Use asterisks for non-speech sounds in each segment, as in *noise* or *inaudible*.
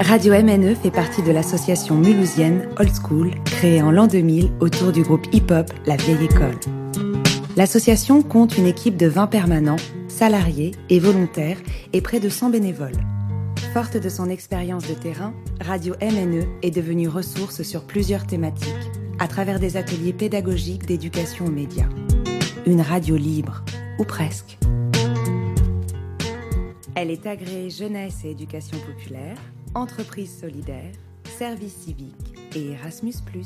Radio MNE fait partie de l'association mulhousienne Old School, créée en l'an 2000 autour du groupe hip-hop La Vieille École. L'association compte une équipe de 20 permanents, salariés et volontaires et près de 100 bénévoles. Forte de son expérience de terrain, Radio MNE est devenue ressource sur plusieurs thématiques, à travers des ateliers pédagogiques d'éducation aux médias. Une radio libre, ou presque. Elle est agréée jeunesse et éducation populaire, entreprise solidaire, service civique et Erasmus ⁇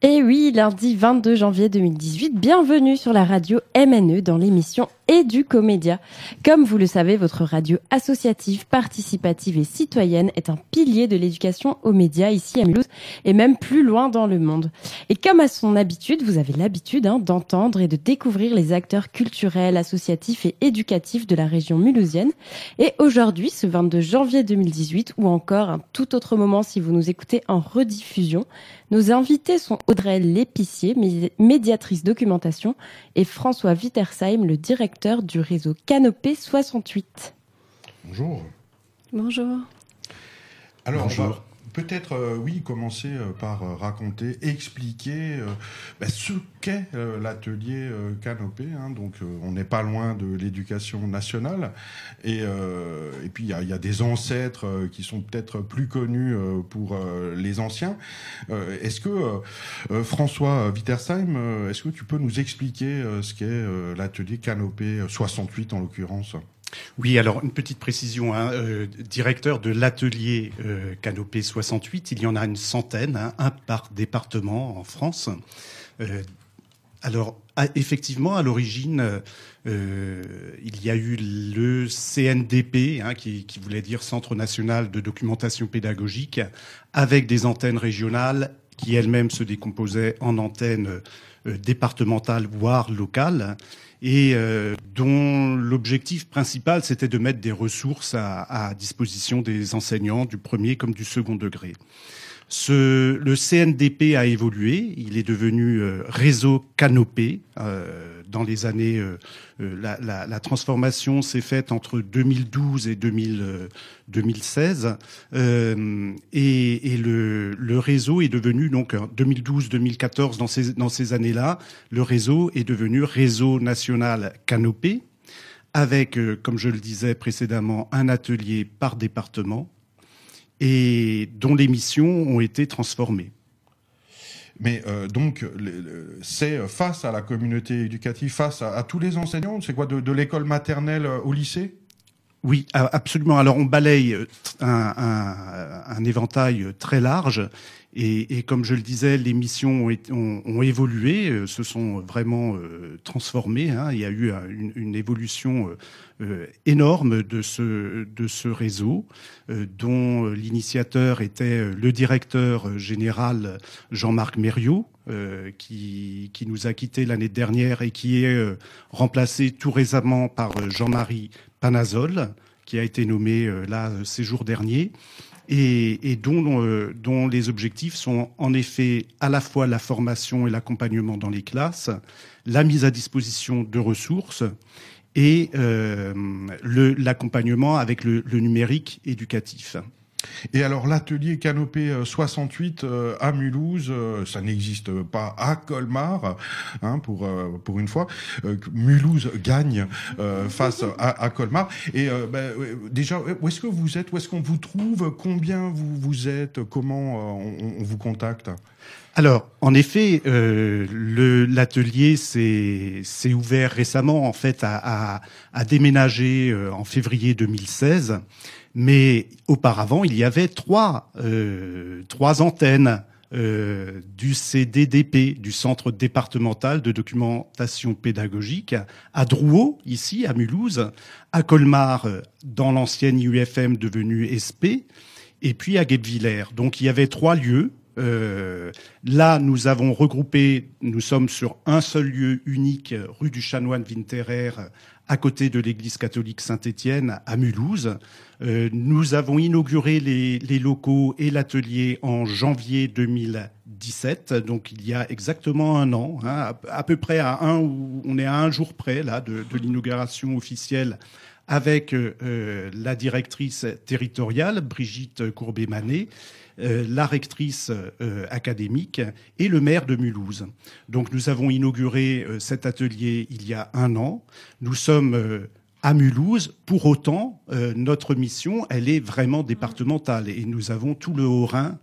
Et oui, lundi 22 janvier 2018, bienvenue sur la radio MNE dans l'émission Éducomédia. Comme vous le savez, votre radio associative, participative et citoyenne est un pilier de l'éducation aux médias ici à Mulhouse et même plus loin dans le monde. Et comme à son habitude, vous avez l'habitude hein, d'entendre et de découvrir les acteurs culturels, associatifs et éducatifs de la région mulhousienne. Et aujourd'hui, ce 22 janvier 2018, ou encore un tout autre moment si vous nous écoutez en rediffusion, nos invités sont Audrey Lépicier, médiatrice documentation, et François Wittersheim, le directeur du réseau Canopé 68. Bonjour. Bonjour. Alors, Bonjour peut-être, euh, oui, commencer euh, par euh, raconter, expliquer bah, ce qu'est l'atelier Canopé. Hein. donc, on n'est pas loin de l'éducation nationale. Et, et puis, il y, y, a des ancêtres qui sont peut-être plus connus pour les anciens. est-ce que, François Wittersheim, est-ce que tu peux nous expliquer ce qu'est l'atelier Canopé 68 en l'occurrence? Oui, alors une petite précision, hein, euh, directeur de l'atelier euh, Canopé 68, il y en a une centaine, hein, un par département en France. Euh, alors effectivement, à l'origine, il y a eu le CNDP, hein, qui, voulait dire Centre national de documentation pédagogique, avec des antennes régionales qui elles-mêmes se décomposaient en antennes départementales voire locales et euh, dont l'objectif principal, c'était de mettre des ressources à, à, disposition des enseignants du premier comme du second degré. Ce, le CNDP a évolué, il est devenu euh, réseau canopé euh, dans les années. Euh, euh, la, la, la, transformation s'est faite entre 2012 et 2000, 2016, euh, et, et le, le, réseau est devenu donc 2012-2014 dans ces dans ces années-là, le réseau est devenu réseau national canopé avec, comme je le disais précédemment, un atelier par département et dont les missions ont été transformées. Mais euh, donc, c'est face à la communauté éducative, face à, tous les enseignants, c'est quoi, de, de l'école maternelle au lycée? Oui, absolument. Alors on balaye un, un, un éventail très large et, et, comme je le disais, les missions ont, évolué, euh, se sont vraiment euh, transformées. Hein. Il y a eu une, une évolution euh, énorme de ce, de ce réseau, euh, dont l'initiateur était le directeur général Jean-Marc Mériot, euh, qui, qui, nous a quittés l'année dernière et qui est remplacé tout récemment par Jean-Marie Panazol, qui a été nommé là ces jours derniers et, euh, dont, les objectifs sont en effet à la fois la formation et l'accompagnement dans les classes, la mise à disposition de ressources et euh, l'accompagnement avec le numérique éducatif. Et alors l'atelier Canopé 68 euh, euh, à Mulhouse, euh, ça n'existe pas à Colmar, hein, pour pour une fois. Mulhouse gagne *laughs* face à, à, Colmar. Et ben, déjà, où est-ce que vous êtes? Où est-ce qu'on vous trouve? Combien vous vous êtes? Comment on, on, vous contacte? Alors, en effet, euh, l'atelier s'est ouvert récemment, en fait, à, à, à déménager en février 2016. Mais auparavant, il y avait trois, euh, antennes euh, du CDDP, du Centre départemental de documentation pédagogique, à Drouot, ici, à Mulhouse, à Colmar, dans l'ancienne IUFM devenue SP, et puis à Guebwiller. Donc il y avait trois lieux là, nous avons regroupé, nous sommes sur un seul lieu unique, rue du Chanoine Winterer, à côté de l'église catholique Saint-Étienne à Mulhouse. Euh, nous avons inauguré les, locaux et l'atelier en janvier 2017, donc il y a exactement un an, hein, à, peu près à un, on est à un jour près là de, l'inauguration officielle avec euh, la directrice territoriale Brigitte Courbet-Manet euh, la rectrice euh, académique et le maire de Mulhouse. Donc nous avons inauguré euh, cet atelier il y a un an. Nous sommes à Mulhouse. Pour autant, notre mission, elle est vraiment départementale et nous avons tout le Haut-Rhin.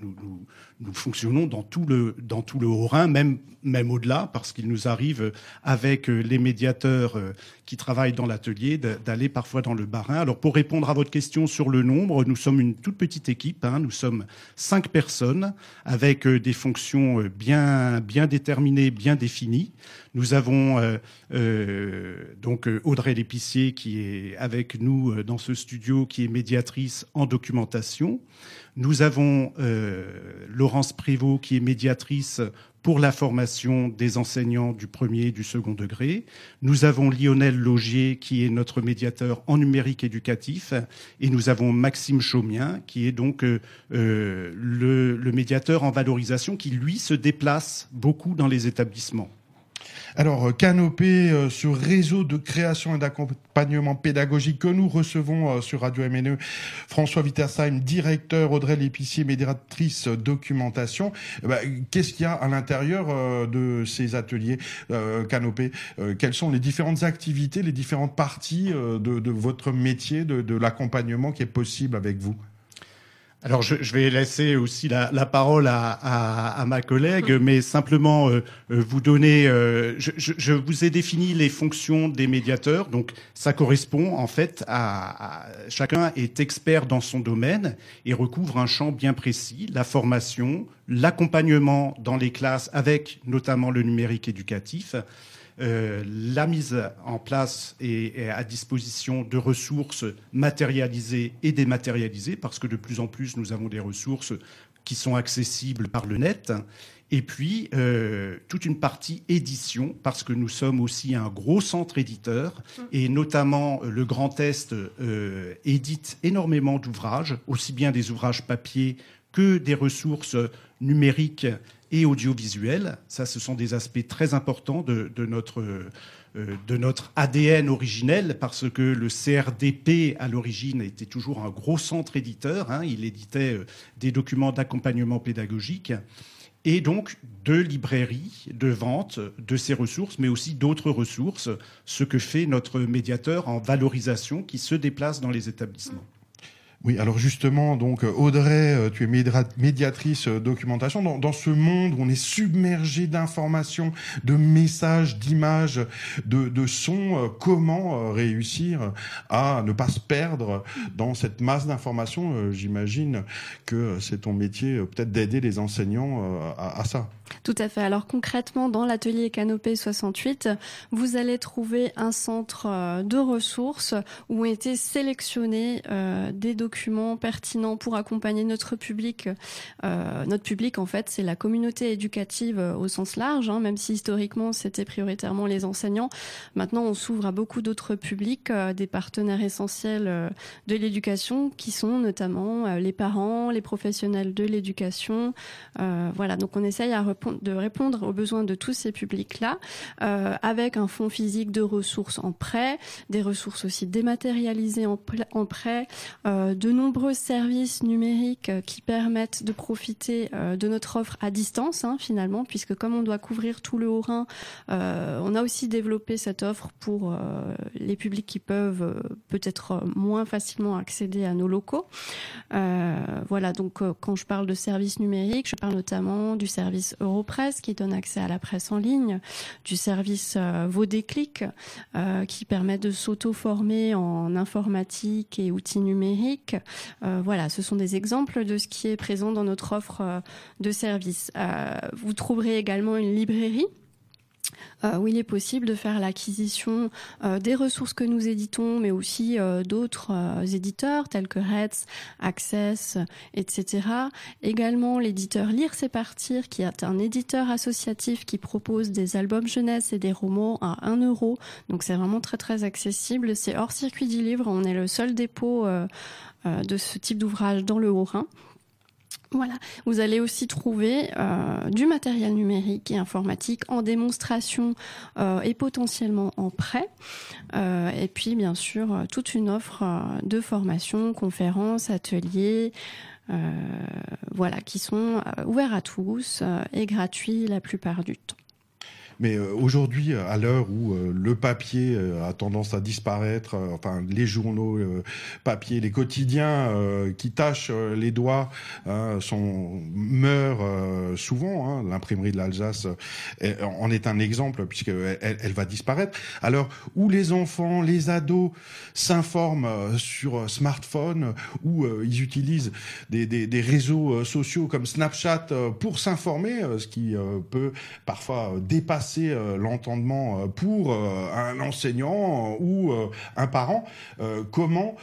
Nous, nous fonctionnons dans tout le dans tout le Haut-Rhin, même même au-delà, parce qu'il nous arrive avec euh, les médiateurs euh, qui travaillent dans l'atelier d'aller parfois dans le Bas-Rhin. Alors pour répondre à votre question sur le nombre, nous sommes une toute petite équipe. Hein, nous sommes cinq personnes avec euh, des fonctions bien bien déterminées, bien définies. Nous avons euh, donc Audrey Lépicier qui est avec nous dans ce studio, qui est médiatrice en documentation. Nous avons euh, Laurence Prévost qui est médiatrice pour la formation des enseignants du premier et du second degré. Nous avons Lionel Logier qui est notre médiateur en numérique éducatif et nous avons Maxime Chaumien qui est donc euh, euh, le, le médiateur en valorisation qui lui se déplace beaucoup dans les établissements. Alors, euh, Canopé euh, sur réseau de création et d'accompagnement pédagogique que nous recevons euh, sur Radio MNE, François Wittersheim, directeur, Audrey Lépicier, médiatrice documentation. Eh ben, qu'est-ce qu'il y a à l'intérieur de ces ateliers Canopé Quelles sont les différentes activités, les différentes parties de, votre métier, de l'accompagnement qui est possible avec vous? Alors je, je, vais laisser aussi la, la parole à, à, à, ma collègue, mais simplement euh, euh, vous donner. Euh, je, je, vous ai défini les fonctions des médiateurs, donc ça correspond en fait à, chacun est expert dans son domaine et recouvre un champ bien précis la formation, l'accompagnement dans les classes avec notamment le numérique éducatif. Euh, la mise en place et, à disposition de ressources matérialisées et dématérialisées, parce que de plus en plus nous avons des ressources qui sont accessibles par le net. Et puis, euh, toute une partie édition, parce que nous sommes aussi un gros centre éditeur, et notamment euh, le Grand Est édite énormément d'ouvrages, aussi bien des ouvrages papier que des ressources numériques et audiovisuel. Ça, ce sont des aspects très importants de, notre, euh, ADN originel, parce que le CRDP, à l'origine, était toujours un gros centre éditeur. Hein. Il éditait euh, des documents d'accompagnement pédagogique et donc de librairie, de vente de ces ressources, mais aussi d'autres ressources, ce que fait notre médiateur en valorisation qui se déplace dans les établissements. Oui, alors justement, donc Audrey, euh, tu es médiatrice euh, documentation. Dans, ce monde où on est submergé d'informations, de messages, d'images, de, sons, euh, comment réussir à ne pas se perdre dans cette masse d'informations? J'imagine que c'est ton métier peut-être d'aider les enseignants à, à ça. Tout à fait. Alors concrètement, dans l'atelier Canopée 68, vous allez trouver un centre de ressources où ont été sélectionnés des documents documents pertinents pour accompagner notre public. Euh, notre public, en fait, c'est la communauté éducative euh, au sens large, hein, même si historiquement c'était prioritairement les enseignants. Maintenant, on s'ouvre à beaucoup d'autres publics, euh, des partenaires essentiels de l'éducation, qui sont notamment les parents, les professionnels de l'éducation. voilà, donc on essaye à de répondre aux besoins de tous ces publics-là, avec un fonds physique de ressources en prêt, des ressources aussi dématérialisées en, en prêt, de nombreux services numériques euh, qui permettent de profiter euh, de notre offre à distance hein, finalement, puisque comme on doit couvrir tout le Haut-Rhin, euh, on a aussi développé cette offre pour les publics qui peuvent peut-être moins facilement accéder à nos locaux. voilà, donc quand je parle de services numériques, je parle notamment du service Europresse qui donne accès à la presse en ligne, du service Vos déclics qui permet de s'auto-former en informatique et outils numériques euh, voilà, ce sont des exemples de ce qui est présent dans notre offre euh, de services. Euh, vous trouverez également une librairie où il est possible de faire l'acquisition des ressources que nous éditons, mais aussi d'autres éditeurs tels que Reds, Access, etc. Également l'éditeur Lire c'est partir, qui est un éditeur associatif qui propose des albums jeunesse et des romans à 1 euro. Donc c'est vraiment très très accessible. C'est hors circuit du livre. On est le seul dépôt de ce type d'ouvrage dans le Haut-Rhin. Voilà, vous allez aussi trouver euh, du matériel numérique et informatique en démonstration euh, et potentiellement en prêt. Euh, et puis bien sûr toute une offre de formation, conférences, ateliers, voilà, qui sont ouverts à tous et gratuits la plupart du temps. Mais euh, aujourd'hui, à l'heure où euh, le papier euh, a tendance à disparaître, enfin les journaux papier, les quotidiens qui tâchent les doigts hein, sont meurent souvent. Hein, L'imprimerie de l'Alsace en est un exemple puisqu'elle elle, va disparaître. Alors où les enfants, les ados s'informent sur smartphone, où ils utilisent des, des, des, réseaux sociaux comme Snapchat pour s'informer, ce qui peut parfois dépasser euh, l'entendement euh, pour euh, un enseignant ou un parent, comment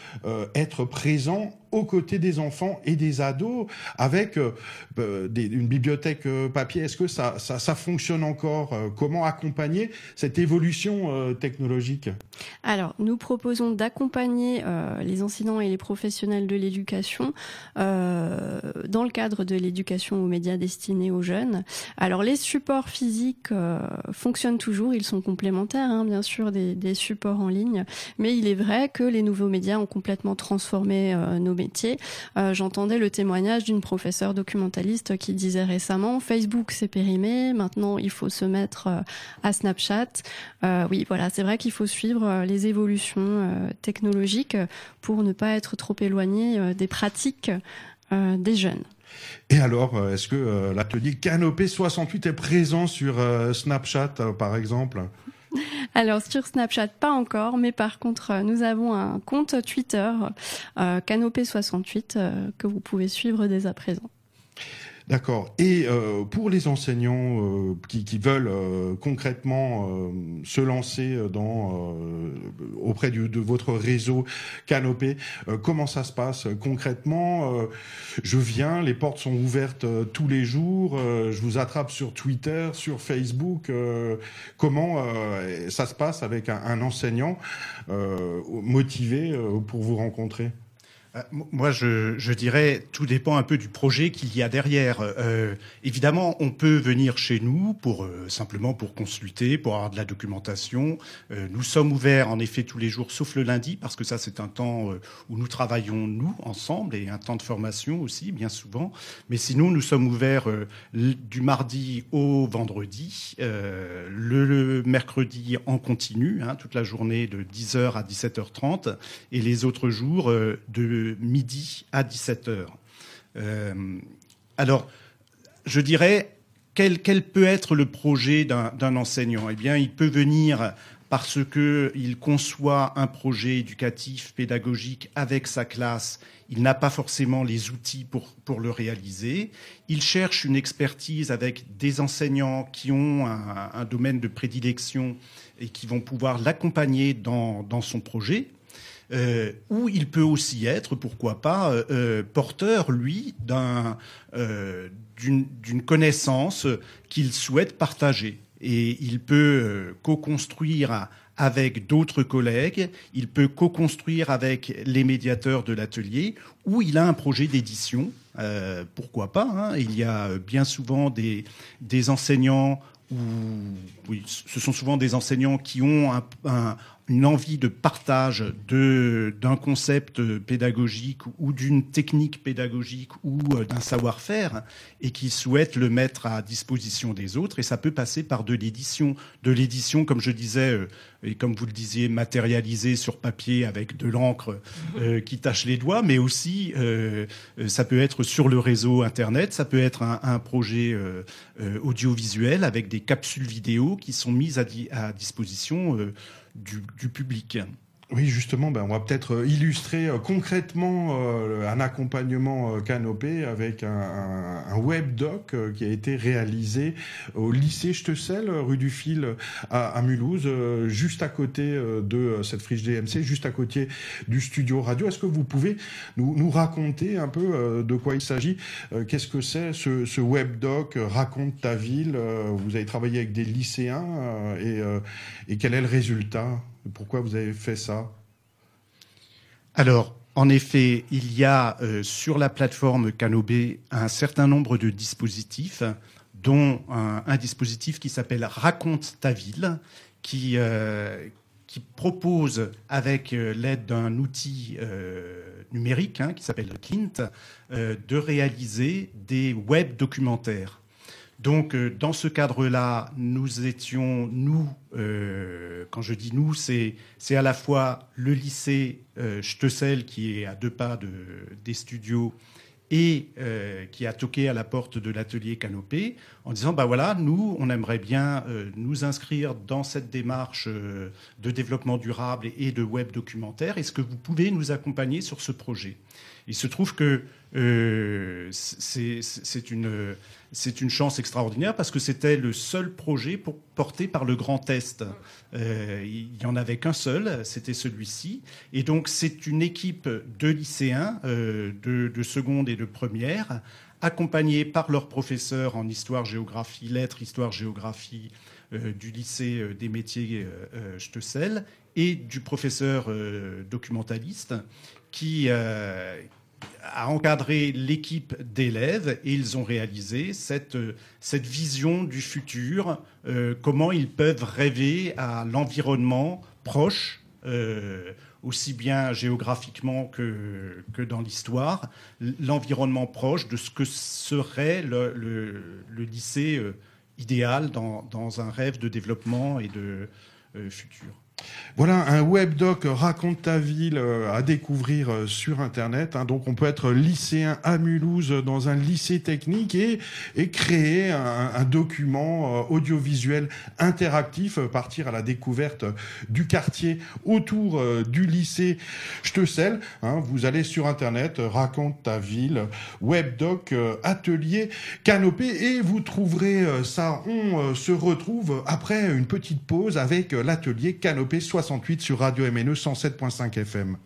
être présent aux côtés des enfants et des ados avec euh, euh, une bibliothèque euh, papier. Est-ce que ça, fonctionne encore Comment accompagner cette évolution technologique? Alors, nous proposons d'accompagner les enseignants et les professionnels de l'éducation dans le cadre de l'éducation aux médias destinés aux jeunes. Alors, les supports physiques fonctionnent toujours, ils sont complémentaires, hein, bien sûr, des, des, supports en ligne, mais il est vrai que les nouveaux médias ont complètement transformé nos médias euh, j'entendais le témoignage d'une professeure documentaliste qui disait récemment Facebook s'est périmé, maintenant il faut se mettre euh, à Snapchat. Euh, oui, voilà, c'est vrai qu'il faut suivre les évolutions technologiques pour ne pas être trop éloigné des pratiques des jeunes. Et alors, est-ce que l'atelier Canopé 68 est présent sur Snapchat, par exemple? Alors sur Snapchat, pas encore, mais par contre, euh, nous avons un compte Twitter, euh, Canopé68, euh, que vous pouvez suivre dès à présent. D'accord. Et euh, pour les enseignants euh, qui, qui, veulent euh, concrètement euh, se lancer dans auprès du, de votre réseau Canopé, comment ça se passe concrètement Je viens, les portes sont ouvertes tous les jours. je vous attrape sur Twitter, sur Facebook. comment ça se passe avec un, un enseignant motivé pour vous rencontrer? euh, moi, je, je, dirais, tout dépend un peu du projet qu'il y a derrière. Euh, évidemment, on peut venir chez nous pour euh, simplement pour consulter, pour avoir de la documentation. Euh, nous sommes ouverts, en effet, tous les jours, sauf le lundi, parce que ça, c'est un temps où nous travaillons nous ensemble et un temps de formation aussi, bien souvent. Mais sinon, nous sommes ouverts du mardi au vendredi, le, le, mercredi en continu, hein, toute la journée de 10h à 17h30, et les autres jours de midi à 17h. Euh, alors, je dirais, quel, peut être le projet d'un enseignant? Eh bien, il peut venir parce qu'il conçoit un projet éducatif, pédagogique avec sa classe. Il n'a pas forcément les outils pour, le réaliser. Il cherche une expertise avec des enseignants qui ont un, domaine de prédilection et qui vont pouvoir l'accompagner dans son projet. Euh, ou il peut aussi être, pourquoi pas, euh, euh, porteur, lui, d'un, d'une, connaissance qu'il souhaite partager. Et il peut co-construire avec d'autres collègues, il peut co-construire avec les médiateurs de l'atelier, ou il a un projet d'édition, pourquoi pas. Hein. Il y a bien souvent des, enseignants ce sont souvent des enseignants qui ont un, une envie de partage d'un concept pédagogique ou d'une technique pédagogique ou euh, d'un savoir-faire et qui souhaitent le mettre à disposition des autres. Et ça peut passer par de l'édition. De l'édition, comme je disais, euh, et comme vous le disiez, matérialisée sur papier avec de l'encre euh, qui tache les doigts, mais aussi ça peut être sur le réseau Internet, ça peut être un, un projet audiovisuel avec des capsules vidéo qui sont mises à, à disposition du, public. Oui, justement, ben, on va peut-être euh, illustrer euh, concrètement euh, un accompagnement canopé avec un, un, web doc qui a été réalisé au lycée Stessel, rue du Fil à, à Mulhouse, juste à côté de cette friche DMC, juste à côté du studio radio. Est-ce que vous pouvez nous, nous, raconter un peu de quoi il s'agit? Qu'est-ce que c'est ce, ce, web doc Raconte ta ville. Vous avez travaillé avec des lycéens et, et quel est le résultat? Pourquoi vous avez fait ça? Alors, en effet, il y a euh, sur la plateforme Canobé un certain nombre de dispositifs, dont un, dispositif qui s'appelle Raconte ta ville, qui, euh, propose, avec euh, l'aide d'un outil numérique hein, qui s'appelle Clint, de réaliser des web documentaires. Donc, euh, dans ce cadre-là, nous étions, nous, euh, quand je dis nous, c'est à la fois le lycée euh, qui est à deux pas de, des studios, et euh, qui a toqué à la porte de l'atelier Canopé en disant bah voilà nous on aimerait bien nous inscrire dans cette démarche de développement durable et de web documentaire est-ce que vous pouvez nous accompagner sur ce projet? Il se trouve que euh, c'est une, une chance extraordinaire parce que c'était le seul projet pour, porté par le Grand Est. Euh, il n'y en avait qu'un seul, c'était celui-ci. Et donc c'est une équipe de lycéens euh, de, de, seconde et de première, accompagnés par leurs professeurs en histoire, géographie, lettres, histoire, géographie du lycée des métiers Stessel et du professeur documentaliste qui, a encadré l'équipe d'élèves et ils ont réalisé cette, cette vision du futur, euh, comment ils peuvent rêver à l'environnement proche, euh, aussi bien géographiquement que, dans l'histoire, l'environnement proche de ce que serait le, lycée euh, idéal dans, dans, un rêve de développement et de futur. Voilà un webdoc raconte ta ville euh, à découvrir euh, sur internet. Hein. Donc on peut être lycéen à Mulhouse dans un lycée technique et, créer un, document euh, audiovisuel interactif, partir à la découverte du quartier autour du lycée Stessel. Hein. Vous allez sur internet, raconte ta ville, webdoc, atelier, canopé et vous trouverez ça. On se retrouve après une petite pause avec l'atelier canopé 68 sur Radio MNE 107.5 FM.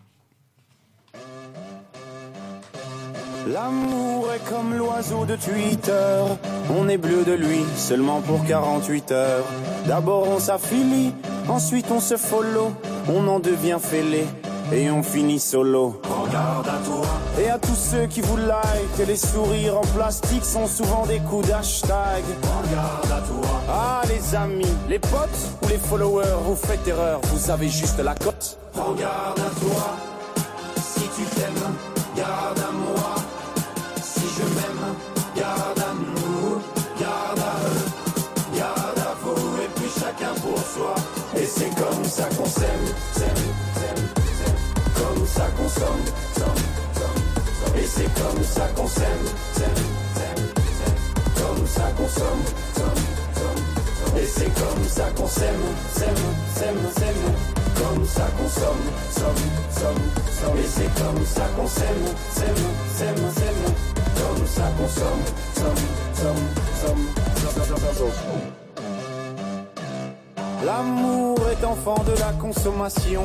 L'amour est comme l'oiseau de Twitter, on est bleu de lui seulement pour 48 heures. D'abord on s'affilie, ensuite on se follow, on en devient fêlé et on finit solo. Regarde à toi. Et à tous ceux qui vous like, les sourires en plastique sont souvent des coups d'hashtag. Regarde à toi. Ah les amis, les potes ou les followers, vous faites erreur, vous avez juste la cote. Regarde à toi. Ça qu'on Et c'est comme ça qu'on s'aime, Comme ça qu'on somme, Et c'est comme ça qu'on s'aime, s'aime, s'aime, s'aime. Comme ça qu'on somme, somme, somme, Et c'est comme ça qu'on s'aime, s'aime, s'aime, s'aime. Comme ça qu'on somme, somme, somme, somme. L'amour est enfant de la consommation.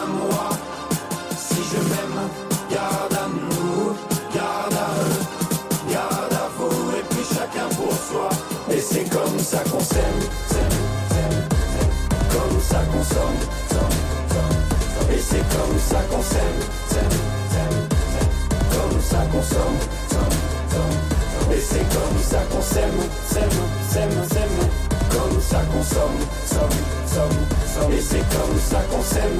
ça qu'on comme ça qu'on somme, Et c'est comme ça qu'on s'aime, comme ça qu'on somme, Et c'est comme ça qu'on comme ça qu'on Et c'est comme ça qu'on s'aime,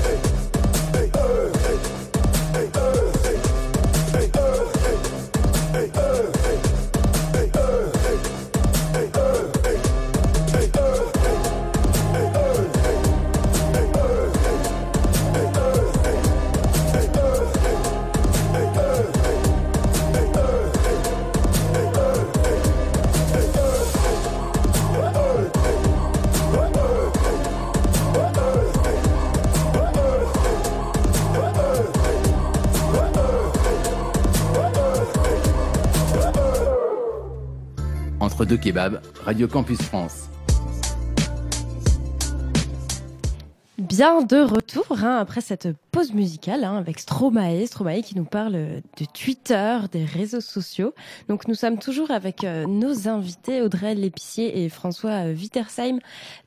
De kebab, Radio Campus France. Bien de retour hein, après cette pause musicale hein, avec Stromae, Stromae qui nous parle de Twitter, des réseaux sociaux. Donc nous sommes toujours avec euh, nos invités Audrey Lépicier et François euh, Wittersheim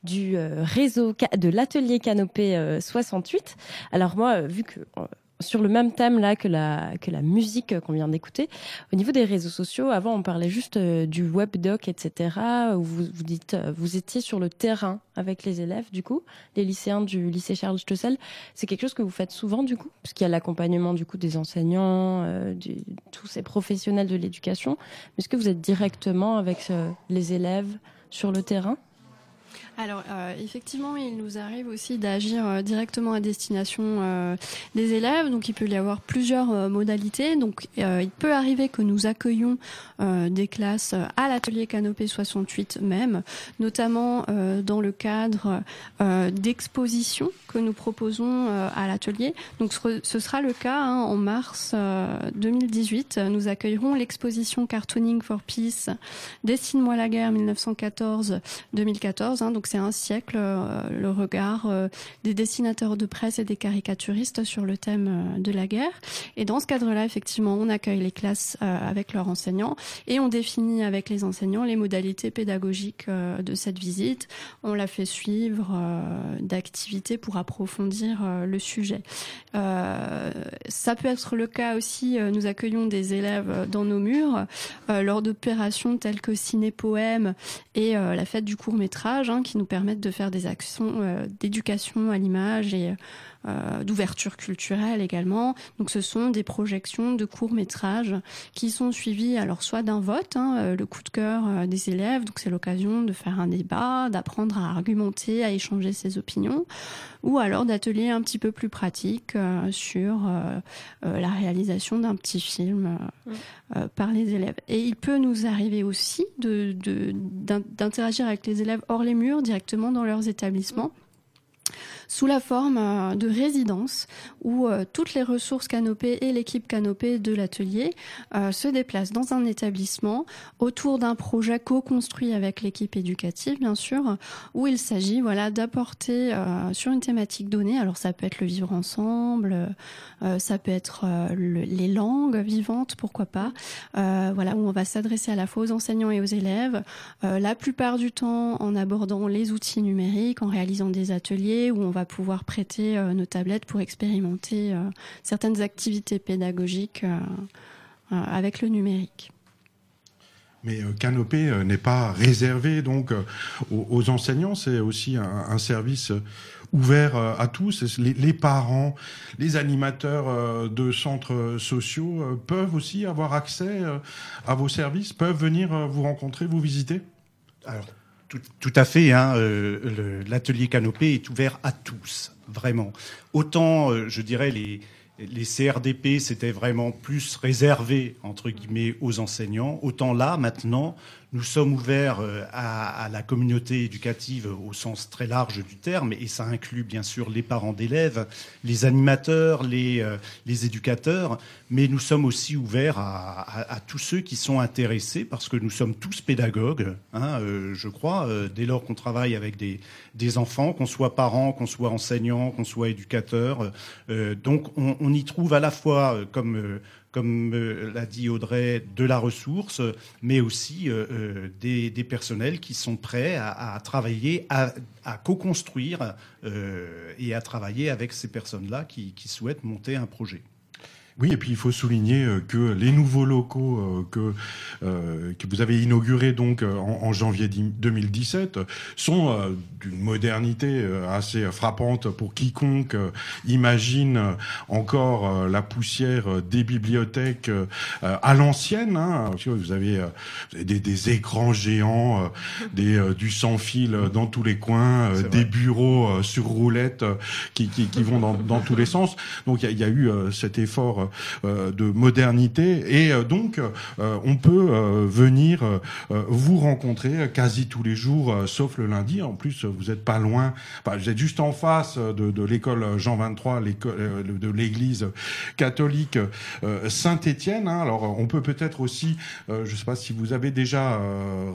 du euh, réseau de l'atelier Canopé 68. Alors moi, vu que sur le même thème là que la que la musique qu'on vient d'écouter. Au niveau des réseaux sociaux, avant on parlait juste euh, du webdoc, etc. Où vous vous dites, euh, vous étiez sur le terrain avec les élèves, du coup, les lycéens du lycée Charles Stossel. C'est quelque chose que vous faites souvent, du coup, parce y a l'accompagnement du coup des enseignants, euh, tous ces professionnels de l'éducation. Est-ce que vous êtes directement avec les élèves sur le terrain? Alors euh, effectivement, il nous arrive aussi d'agir euh, directement à destination euh, des élèves. Donc il peut y avoir plusieurs modalités. Donc il peut arriver que nous accueillons des classes à l'atelier Canopé 68 même, notamment dans le cadre d'expositions que nous proposons à l'atelier. Donc ce sera le cas hein, en mars 2018. Nous accueillerons l'exposition Cartooning for Peace, Destine-moi la guerre 1914-2014. Hein, donc c'est un siècle euh, le regard euh, des dessinateurs de presse et des caricaturistes sur le thème euh, de la guerre. Et dans ce cadre-là, effectivement, on accueille les classes avec leurs enseignants et on définit avec les enseignants les modalités pédagogiques de cette visite. On la fait suivre d'activités pour approfondir le sujet. ça peut être le cas aussi, nous accueillons des élèves dans nos murs lors d'opérations telles que ciné-poème et la fête du court métrage, hein, qui nous permettent de faire des actions euh, d'éducation à l'image et euh, d'ouverture culturelle également. Donc ce sont des projections de courts métrages qui sont suivies alors soit d'un vote, hein, euh, le coup de cœur des élèves, donc c'est l'occasion de faire un débat, d'apprendre à argumenter, à échanger ses opinions, ou alors d'ateliers un petit peu plus pratiques sur la réalisation d'un petit film par les élèves. Et il peut nous arriver aussi de d'interagir avec les élèves hors les murs directement dans leurs établissements sous la forme euh, de résidence où euh, toutes les ressources canopées et l'équipe canopée de l'atelier euh, se déplacent dans un établissement autour d'un projet co-construit avec l'équipe éducative, bien sûr, où il s'agit voilà d'apporter sur une thématique donnée. Alors ça peut être le vivre ensemble, ça peut être les langues vivantes, pourquoi pas. voilà où on va s'adresser à la fois aux enseignants et aux élèves. la plupart du temps en abordant les outils numériques, en réalisant des ateliers où on va pouvoir prêter euh, nos tablettes pour expérimenter euh, certaines activités pédagogiques euh, avec le numérique. Mais Canopé n'est pas réservé donc aux, enseignants, c'est aussi un, service ouvert à tous. Les, parents, les animateurs de centres sociaux peuvent aussi avoir accès à vos services, peuvent venir vous rencontrer, vous visiter? Alors tout, à fait. Hein, euh, L'atelier Canopé est ouvert à tous, vraiment. Autant, euh, je dirais, les, les CRDP, c'était vraiment plus réservé, entre guillemets, aux enseignants. Autant là, maintenant, nous sommes ouverts euh, à, la communauté éducative au sens très large du terme, et ça inclut bien sûr les parents d'élèves, les animateurs, les, euh, les, éducateurs, mais nous sommes aussi ouverts à, tous ceux qui sont intéressés, parce que nous sommes tous pédagogues, hein, euh, je crois, dès lors qu'on travaille avec des, des enfants, qu'on soit parents, qu'on soit enseignants, qu'on soit éducateurs. donc on, on, y trouve à la fois, comme comme l'a dit Audrey, de la ressource, mais aussi des, personnels qui sont prêts à, travailler, à, co-construire et à travailler avec ces personnes-là qui souhaitent monter un projet. Oui, et puis il faut souligner euh, que les nouveaux locaux euh, que euh, que vous avez inaugurés donc en, janvier 2017 sont d'une modernité assez frappante pour quiconque imagine encore la poussière des bibliothèques à l'ancienne. Hein. Vous avez, des, des, écrans géants, des, du sans fil dans tous les coins, des bureaux sur roulettes qui, qui, qui vont dans, dans, tous les sens. Donc il y, y a, eu cet effort de modernité. Et euh, donc, euh, on peut venir vous rencontrer quasi tous les jours, sauf le lundi. En plus, vous n'êtes pas loin. Vous êtes juste en face de, de l'école Jean 23, de l'église catholique Saint-Étienne. Hein. Alors, on peut peut-être aussi, je ne sais pas si vous avez déjà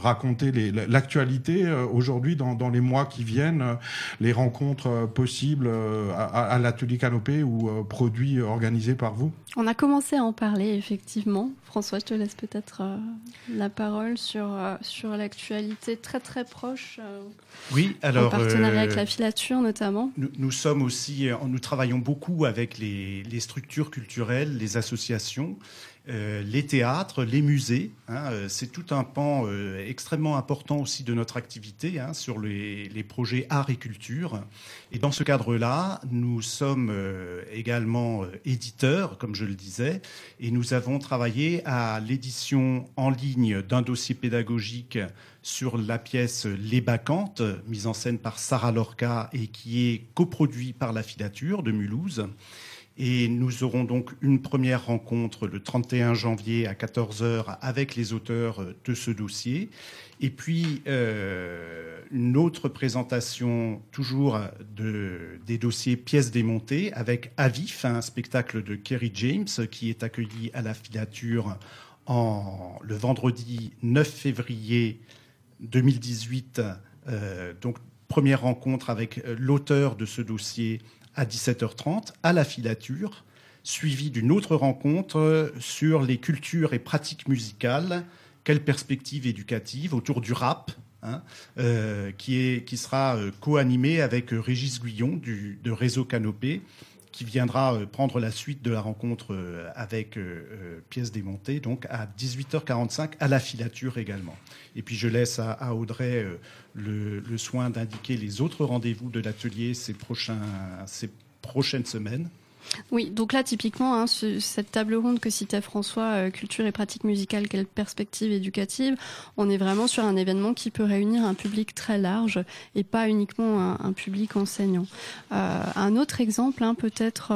raconté l'actualité aujourd'hui dans, dans, les mois qui viennent, les rencontres possibles à, à l'atelier Canopé ou produits organisés par vous? On a commencé à en parler, effectivement. François, je te laisse peut-être euh, la parole sur, euh, sur l'actualité très très proche. Euh, oui, alors. En partenariat avec la filature, notamment. Nous, sommes aussi, nous travaillons beaucoup avec les, les structures culturelles, les associations. Euh, les théâtres, les musées. Hein, euh, c'est tout un pan euh, extrêmement important aussi de notre activité hein, sur les, projets art et culture. Et dans ce cadre-là, nous sommes également éditeurs, comme je le disais, et nous avons travaillé à l'édition en ligne d'un dossier pédagogique sur la pièce Les Bacchantes, mise en scène par Sarah Lorca et qui est coproduit par la filature de Mulhouse. Et nous aurons donc une première rencontre le 31 janvier à 14h avec les auteurs de ce dossier. Et puis euh, une autre présentation toujours de, des dossiers pièces démontées avec Avif, un spectacle de Kerry James qui est accueilli à la filature en, le vendredi 9 février 2018. Euh, donc première rencontre avec l'auteur de ce dossier à 17h30 à la filature, suivi d'une autre rencontre sur les cultures et pratiques musicales, quelle perspective éducative autour du rap, hein, euh, qui, sera euh, co-animé avec Régis du, de Réseau Canopé, qui viendra euh, prendre la suite de la rencontre avec pièces démontées, donc à 18h45 à la filature également. Et puis je laisse à, Audrey le, soin d'indiquer les autres rendez-vous de l'atelier ces prochaines semaines. Oui, donc là, typiquement, hein, cette table ronde que citait François, euh, culture et pratique musicale, quelle perspective éducative, on est vraiment sur un événement qui peut réunir un public très large et pas uniquement un, public enseignant. Euh, un autre exemple, hein, peut-être,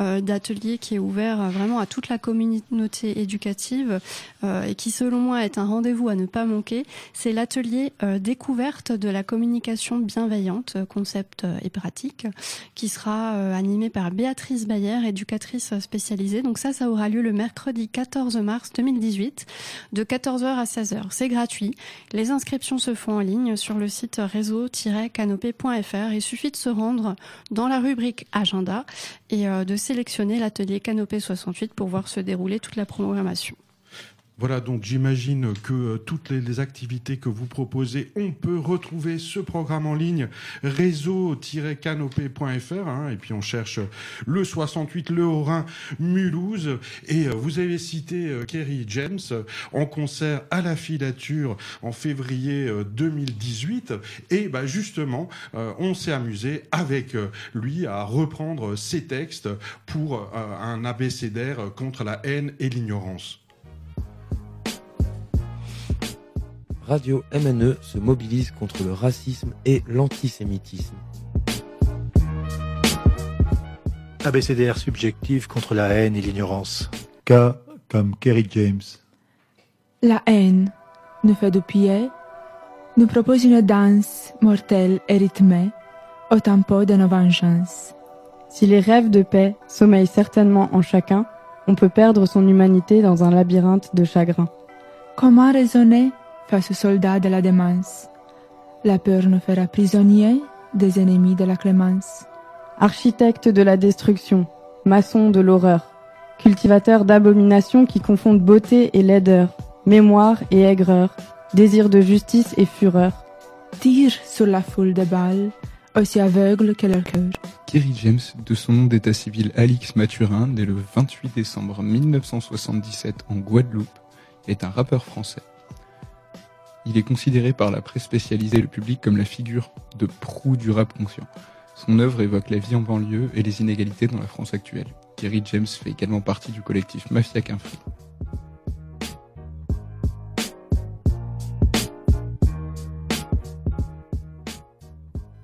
euh, d'atelier qui est ouvert vraiment à toute la communauté éducative et qui, selon moi, est un rendez-vous à ne pas manquer, c'est l'atelier découverte de la communication bienveillante, concept et pratique, qui sera animé par Béatrice Bayer, éducatrice spécialisée. Donc ça, ça aura lieu le mercredi 14 mars 2018 de 14h à 16h. C'est gratuit. Les inscriptions se font en ligne sur le site réseau-canopé.fr. Il suffit de se rendre dans la rubrique agenda et euh, de sélectionner l'atelier Canopé 68 pour voir se dérouler toute la programmation. Voilà, donc j'imagine que euh, toutes les, activités que vous proposez, on peut retrouver ce programme en ligne réseau-canopé.fr hein, et puis on cherche le 68, le Haut-Rhin, Mulhouse et euh, vous avez cité euh, Kerry James en concert à la filature en février 2018 et bah, justement on s'est amusé avec lui à reprendre ses textes pour un abécédaire contre la haine et l'ignorance. Radio MNE se mobilise contre le racisme et l'antisémitisme. ABCDR subjectif contre la haine et l'ignorance. K comme Kerry James. La haine nous fait de pied, nous propose une danse mortelle et rythmée au tempo de nos vengeances. Si les rêves de paix sommeillent certainement en chacun, on peut perdre son humanité dans un labyrinthe de chagrin. Comment raisonner face aux soldats de la démence. La peur nous fera prisonniers des ennemis de la clémence. Architecte de la destruction, maçon de l'horreur, cultivateurs d'abominations qui confondent beauté et laideur, mémoire et aigreur, désir de justice et fureur. Tire sur la foule de balles, aussi aveugle que leur cœur. Kerry James, de son nom d'état civil Alix Mathurin, né le 28 décembre 1977 en Guadeloupe, est un rappeur français. Il est considéré par la presse spécialisée et le public comme la figure de proue du rap conscient. Son œuvre évoque la vie en banlieue et les inégalités dans la France actuelle. Kerry James fait également partie du collectif Mafia Quinfri.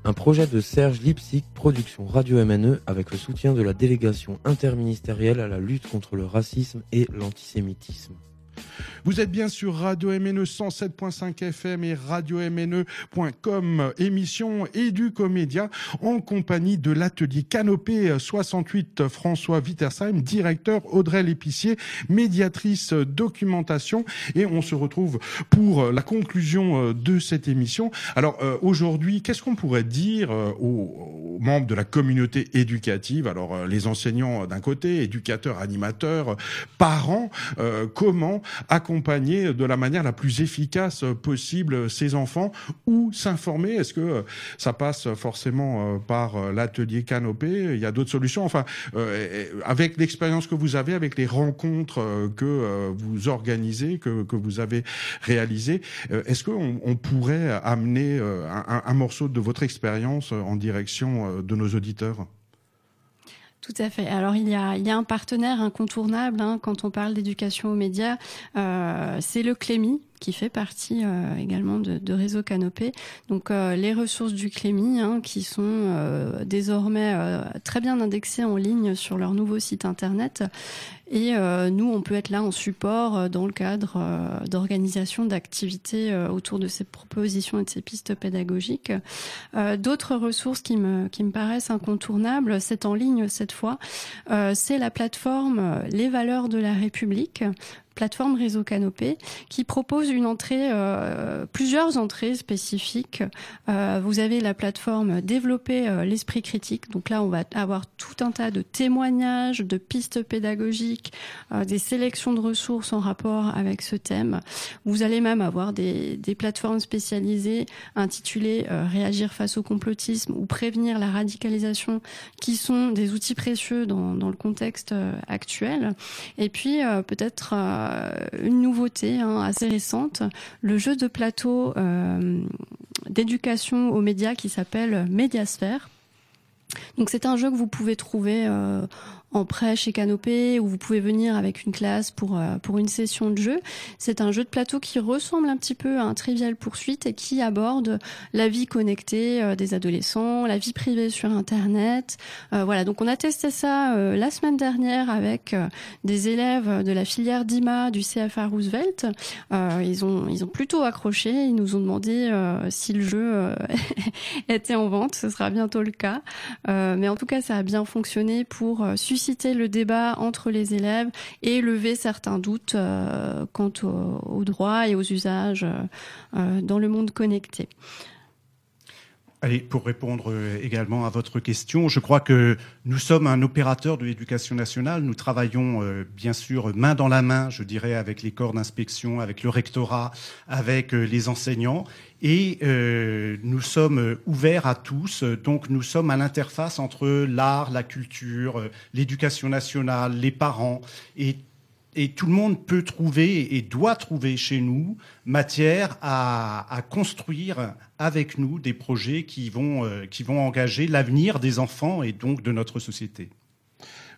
Un projet de Serge Lipsic, production Radio MNE, avec le soutien de la délégation interministérielle à la lutte contre le racisme et l'antisémitisme. Vous êtes bien sur Radio MNE 107.5 FM et radio-mne.com, émission Comédia en compagnie de l'atelier Canopé 68 François Wittersheim, directeur Audrey Lépicier, médiatrice documentation et on se retrouve pour la conclusion de cette émission. Alors euh, aujourd'hui, qu'est-ce qu'on pourrait dire euh, aux, membres de la communauté éducative? Alors euh, les enseignants d'un côté, éducateurs, animateurs, parents, comment accompagner de la manière la plus efficace possible ces enfants ou s'informer. Est-ce que euh, ça passe forcément euh, par euh, l'atelier Canopé? Il y a d'autres solutions. Enfin, avec l'expérience que vous avez, avec les rencontres que vous organisez, que, vous avez réalisées, est-ce qu'on on pourrait amener un morceau de votre expérience en direction de nos auditeurs? Tout à fait. Alors il y a, il y a un partenaire incontournable hein, quand on parle d'éducation aux médias, euh, c'est le Clémy qui fait partie euh, également de, de, Réseau Canopé. Donc euh, les ressources du Clémy hein, qui sont euh, désormais très bien indexées en ligne sur leur nouveau site internet. Et nous, on peut être là en support dans le cadre d'organisation d'activités autour de ces propositions et de ces pistes pédagogiques. D'autres ressources qui me, qui me paraissent incontournables, c'est en ligne cette fois, c'est la plateforme Les valeurs de la République plateforme Réseau Canopé qui propose une entrée, euh, plusieurs entrées spécifiques. Euh, vous avez la plateforme Développer euh, l'esprit critique. Donc là, on va avoir tout un tas de témoignages, de pistes pédagogiques, des sélections de ressources en rapport avec ce thème. Vous allez même avoir des, des plateformes spécialisées intitulées Réagir face au complotisme ou Prévenir la radicalisation, qui sont des outils précieux dans, dans le contexte actuel. Et puis peut-être euh, une nouveauté hein, assez récente, le jeu de plateau euh, d'éducation aux médias qui s'appelle Mediasphère. Donc c'est un jeu que vous pouvez trouver euh, en prêt chez Canopé où vous pouvez venir avec une classe pour euh, pour une session de jeu. C'est un jeu de plateau qui ressemble un petit peu à un trivial poursuite et qui aborde la vie connectée euh, des adolescents, la vie privée sur internet. Euh, voilà, donc on a testé ça la semaine dernière avec des élèves de la filière DIMA du CFA Roosevelt. ils ont ils ont plutôt accroché, ils nous ont demandé si le jeu *laughs* était en vente, ce sera bientôt le cas. mais en tout cas, ça a bien fonctionné pour susciter susciter le débat entre les élèves et lever certains doutes euh, quant aux, droits et aux usages euh, dans le monde connecté. Allez, pour répondre euh, également à votre question, je crois que nous sommes un opérateur de l'éducation nationale. Nous travaillons bien sûr main dans la main, je dirais, avec les corps d'inspection, avec le rectorat, avec les enseignants et euh, nous sommes ouverts à tous. Donc nous sommes à l'interface entre l'art, la culture, euh, l'éducation nationale, les parents et et tout le monde peut trouver et doit trouver chez nous matière à, construire avec nous des projets euh, qui vont engager l'avenir des enfants et donc de notre société.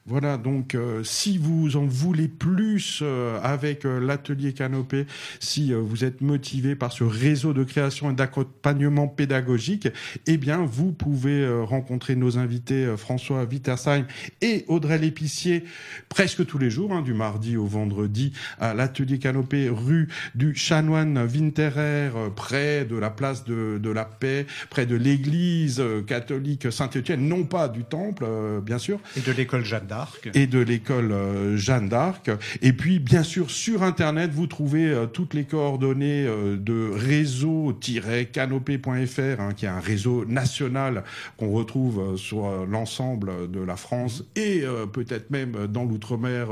Voilà, donc euh, si vous en voulez plus euh, avec euh, l'atelier Canopé, si vous êtes motivé par ce réseau de création et d'accompagnement pédagogique, eh bien vous pouvez rencontrer nos invités François Wittersheim et Audrey Lépicier presque tous les jours, hein, du mardi au vendredi, à l'atelier Canopé, rue du Chanoine Winterer, près de la place de, de la Paix, près de l'église catholique Saint-Étienne, non pas du temple, bien sûr. Et de l'école Jeanne d'Arc. Et de l'école Jeanne d'Arc. Et puis, bien sûr, sur Internet, vous trouvez toutes les coordonnées de réseau-canopé.fr, hein, qui est un réseau national qu'on retrouve sur l'ensemble de la France et peut-être même dans l'outre-mer,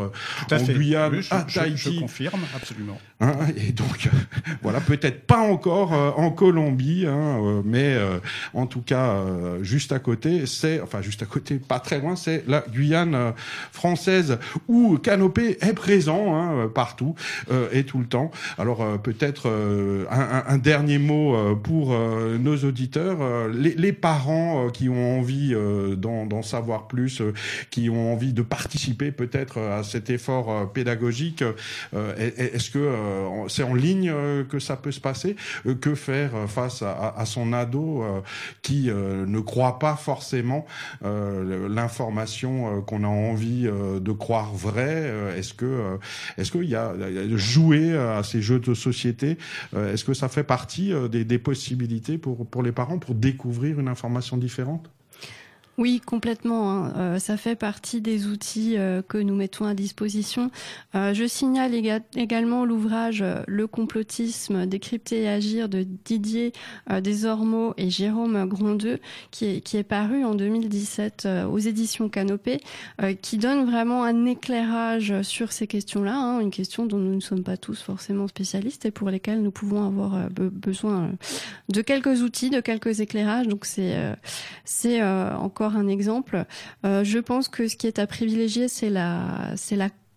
en Guyane, à Tahiti. Je confirme, absolument. Hein, et donc, *laughs* voilà, peut-être pas encore en Colombie, hein, mais en tout cas, juste à côté, c'est, enfin juste à côté, pas très loin, c'est la Guyane euh, française où Canopé est présent hein, partout euh, et tout le temps. Alors euh, peut-être un, un, dernier mot pour nos auditeurs, les, les, parents qui ont envie d'en savoir plus, qui ont envie de participer peut-être à cet effort pédagogique. Est-ce que c'est en ligne que ça peut se passer? Que faire face à, à son ado qui ne croit pas forcément euh, l'information euh, qu'on a envie euh, de croire vraie. Est-ce que est-ce qu'il y a jouer à ces jeux de société Est-ce que ça fait partie des, des possibilités pour pour les parents pour découvrir une information différente? Oui, complètement. Hein. Euh, ça fait partie des outils euh, que nous mettons à disposition. Euh, je signale également l'ouvrage Le complotisme, décrypter et agir de Didier Desormeaux et Jérôme Grondeux, qui est, paru en 2017 aux éditions Canopée, qui donne vraiment un éclairage sur ces questions-là, hein, une question dont nous ne sommes pas tous forcément spécialistes et pour lesquelles nous pouvons avoir besoin de quelques outils, de quelques éclairages. Donc c'est c'est un exemple. Euh, je pense que ce qui est à privilégier, c'est la,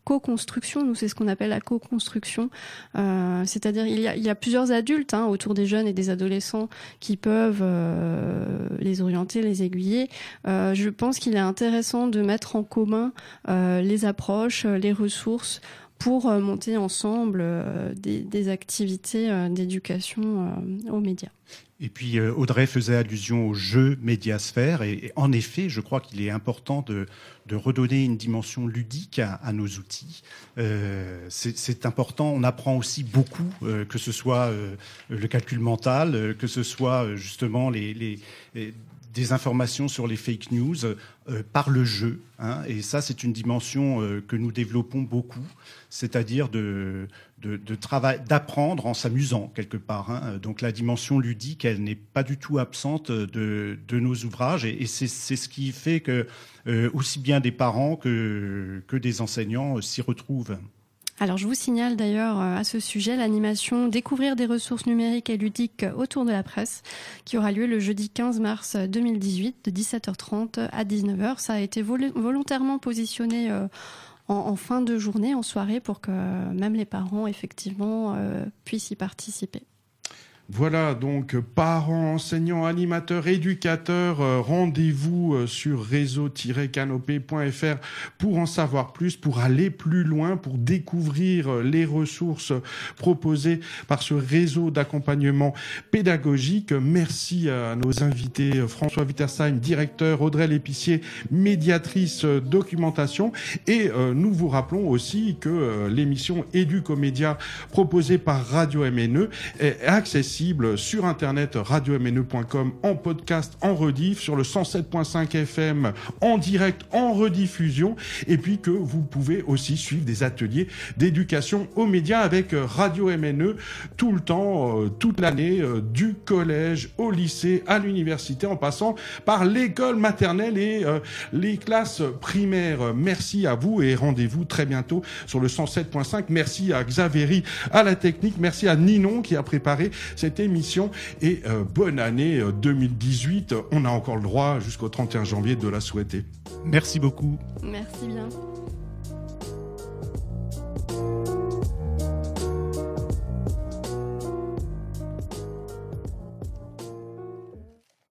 co-construction. Nous, c'est ce qu'on appelle la co-construction. Euh, c'est-à-dire, il y a, il y a plusieurs adultes hein, autour des jeunes et des adolescents qui peuvent euh, les orienter, les aiguiller. je pense qu'il est intéressant de mettre en commun les approches, les ressources pour monter ensemble des, des, activités d'éducation aux médias. Et puis euh, Audrey faisait allusion au jeu médiasphère, et, en effet, je crois qu'il est important de, redonner une dimension ludique à, nos outils. Euh, c'est important, on apprend aussi beaucoup, euh, que ce soit euh, le calcul mental, que ce soit justement les des informations sur les fake news euh, par le jeu. Hein, et ça, c'est une dimension euh, que nous développons beaucoup, c'est-à-dire de, de, travail, d'apprendre en s'amusant quelque part. Hein. Donc la dimension ludique, elle n'est pas du tout absente de, de nos ouvrages, et, et c'est ce qui fait que euh, aussi bien des parents que, que des enseignants s'y retrouvent. Alors je vous signale d'ailleurs euh, à ce sujet l'animation Découvrir des ressources numériques et ludiques autour de la presse qui aura lieu le jeudi 15 mars 2018 de 17h30 à 19h. Ça a été volontairement positionné euh, en, fin de journée, en soirée, pour que même les parents effectivement euh, puissent y participer. Voilà donc parents, enseignants, animateurs, éducateurs, euh, rendez-vous euh, sur réseau-canopé.fr pour en savoir plus, pour aller plus loin, pour découvrir euh, les ressources proposées par ce réseau d'accompagnement pédagogique. Merci à nos invités François Wittersheim, directeur, Audrey Lépicier, médiatrice documentation et nous vous rappelons aussi que l'émission Éducomédia proposée par Radio MNE est accessible sur internet radio-mne.com en podcast, en rediff, sur le 107.5 FM en direct, en rediffusion, et puis que vous pouvez aussi suivre des ateliers d'éducation aux médias avec Radio MNE tout le temps, euh, toute l'année, euh, du collège au lycée, à l'université, en passant par l'école maternelle et euh, les classes primaires. Merci à vous et rendez-vous très bientôt sur le 107.5. Merci à Xavéry à la technique. Merci à Ninon qui a préparé cette émission. Et euh, bonne année 2018. Euh, On a encore le droit jusqu'au 31 janvier de la souhaiter. Merci beaucoup. Merci bien.